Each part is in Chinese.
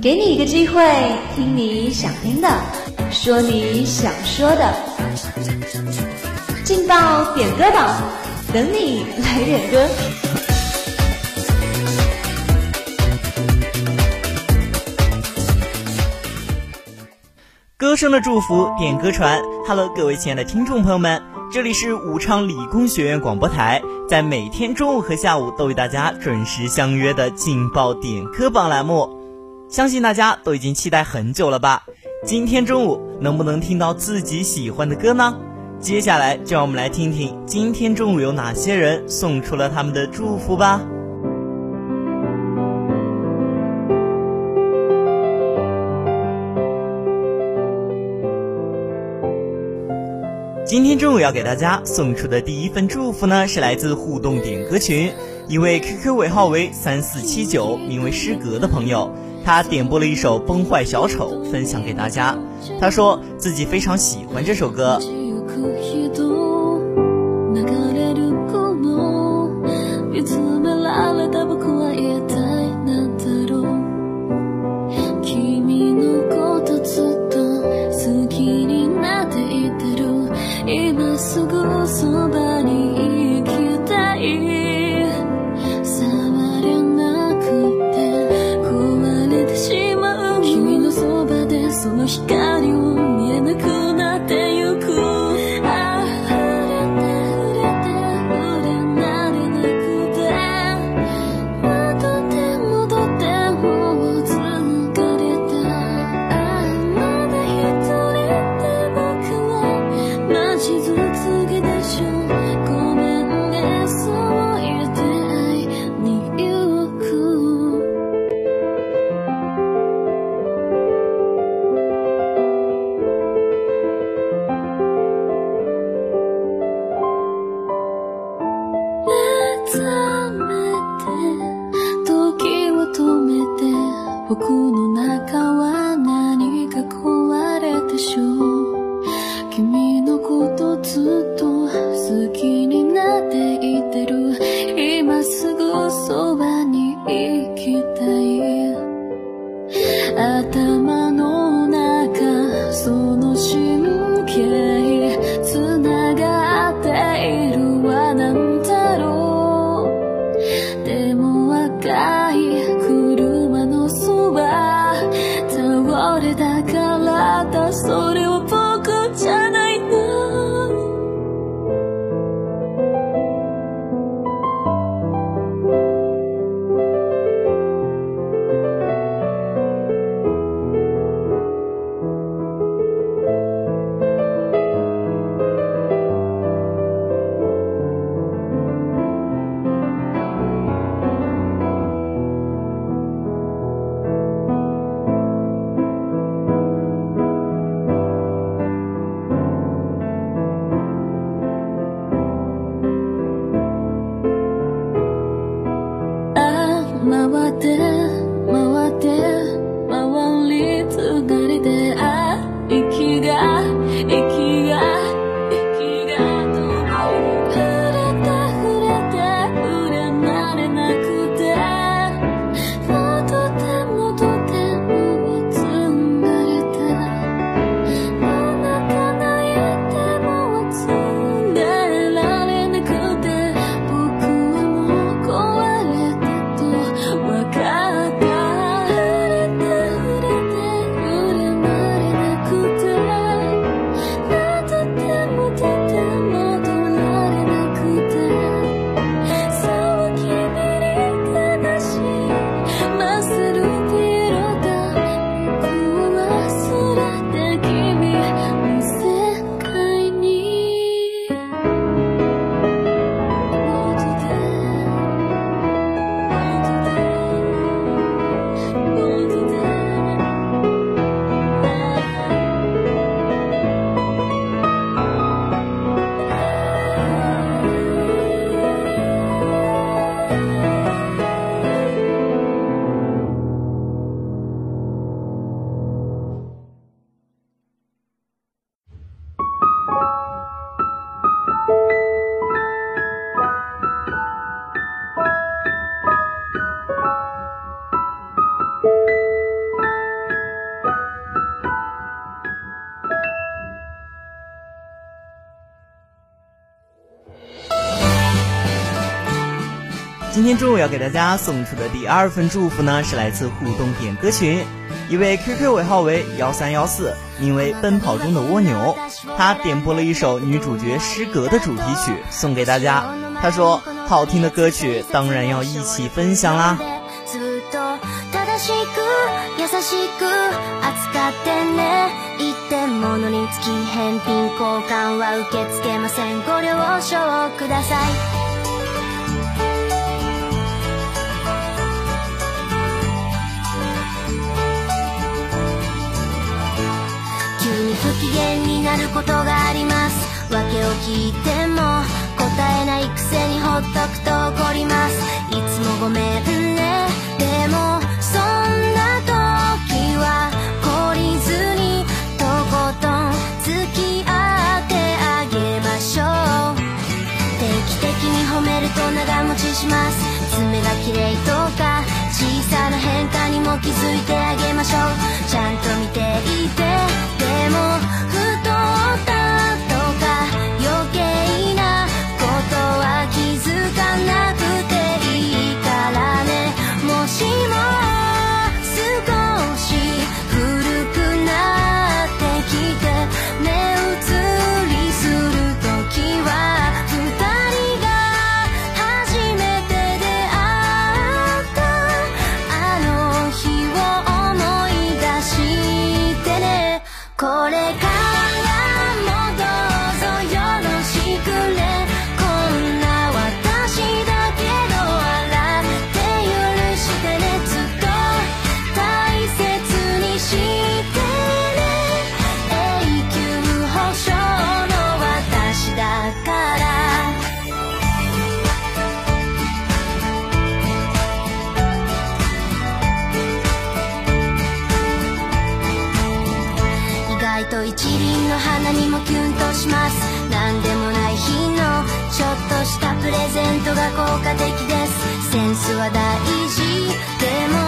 给你一个机会，听你想听的，说你想说的。进到点歌榜，等你来点歌。歌声的祝福，点歌传。Hello，各位亲爱的听众朋友们。这里是武昌理工学院广播台，在每天中午和下午都与大家准时相约的“劲爆点歌榜”栏目，相信大家都已经期待很久了吧？今天中午能不能听到自己喜欢的歌呢？接下来就让我们来听听今天中午有哪些人送出了他们的祝福吧。今天中午要给大家送出的第一份祝福呢，是来自互动点歌群一位 QQ 尾号为三四七九、名为诗格的朋友，他点播了一首《崩坏小丑》，分享给大家。他说自己非常喜欢这首歌。把你遗靠。still 天中午要给大家送出的第二份祝福呢，是来自互动点歌群，一位 QQ 尾号为幺三幺四，名为奔跑中的蜗牛，他点播了一首女主角诗格的主题曲送给大家。他说，好听的歌曲当然要一起分享啦。不機嫌になることがあります訳を聞いても答えないくせにほっとくと怒りますいつもごめんねでもそんな時は懲りずにとことん付き合ってあげましょう定期的に褒めると長持ちします爪が綺麗とか小さな変化にも気づいてあげましょうちゃんと見てい効果的ですセンスは大事でも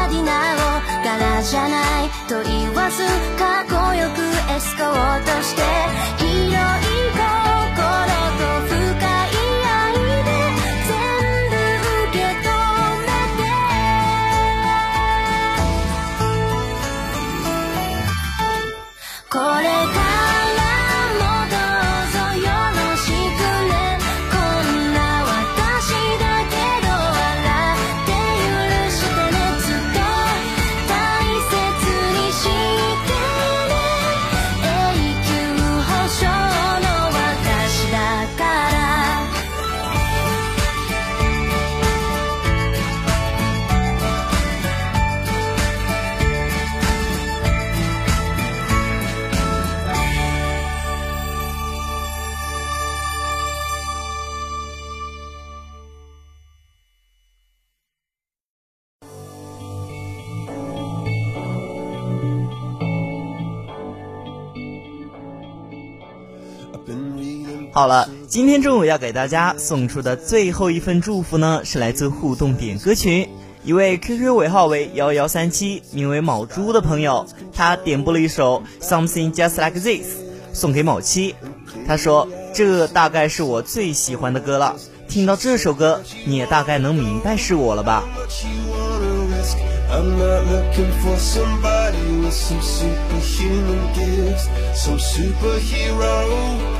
なディナを柄じゃないと言わずかっこよくエスコートして好了，今天中午要给大家送出的最后一份祝福呢，是来自互动点歌群一位 QQ 尾号为幺幺三七，名为某猪的朋友，他点播了一首 Something Just Like This 送给某七，他说这大概是我最喜欢的歌了，听到这首歌你也大概能明白是我了吧。somebody superhuman some for with not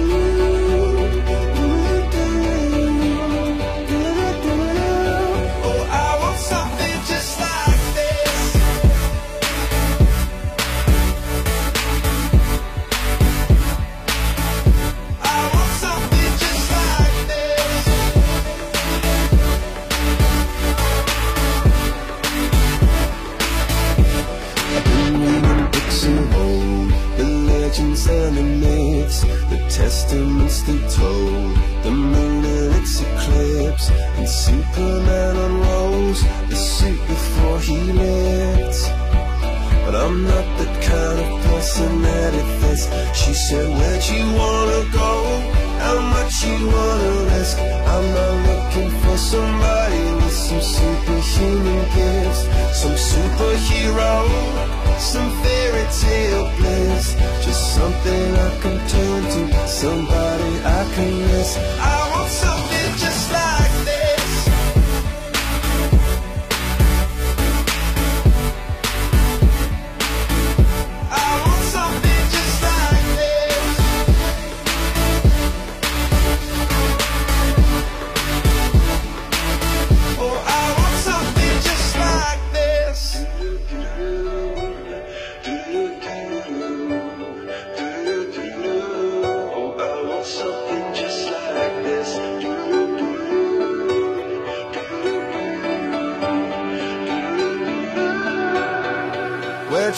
she wanna risk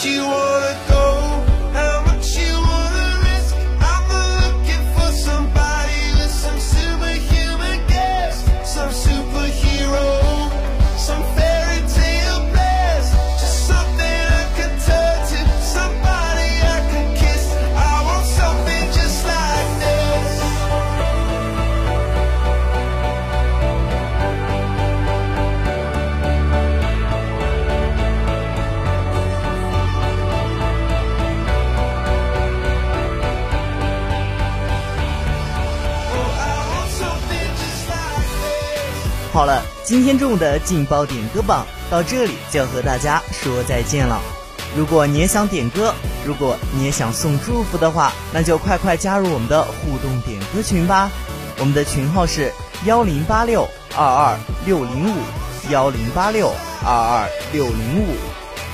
you 好了，今天中午的劲爆点歌榜到这里就要和大家说再见了。如果你也想点歌，如果你也想送祝福的话，那就快快加入我们的互动点歌群吧。我们的群号是幺零八六二二六零五幺零八六二二六零五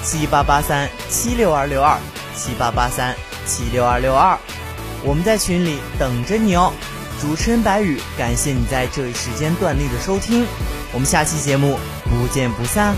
七八八三七六二六二七八八三七六二六二。我们在群里等着你哦。主持人白宇，感谢你在这一时间段内的收听，我们下期节目不见不散。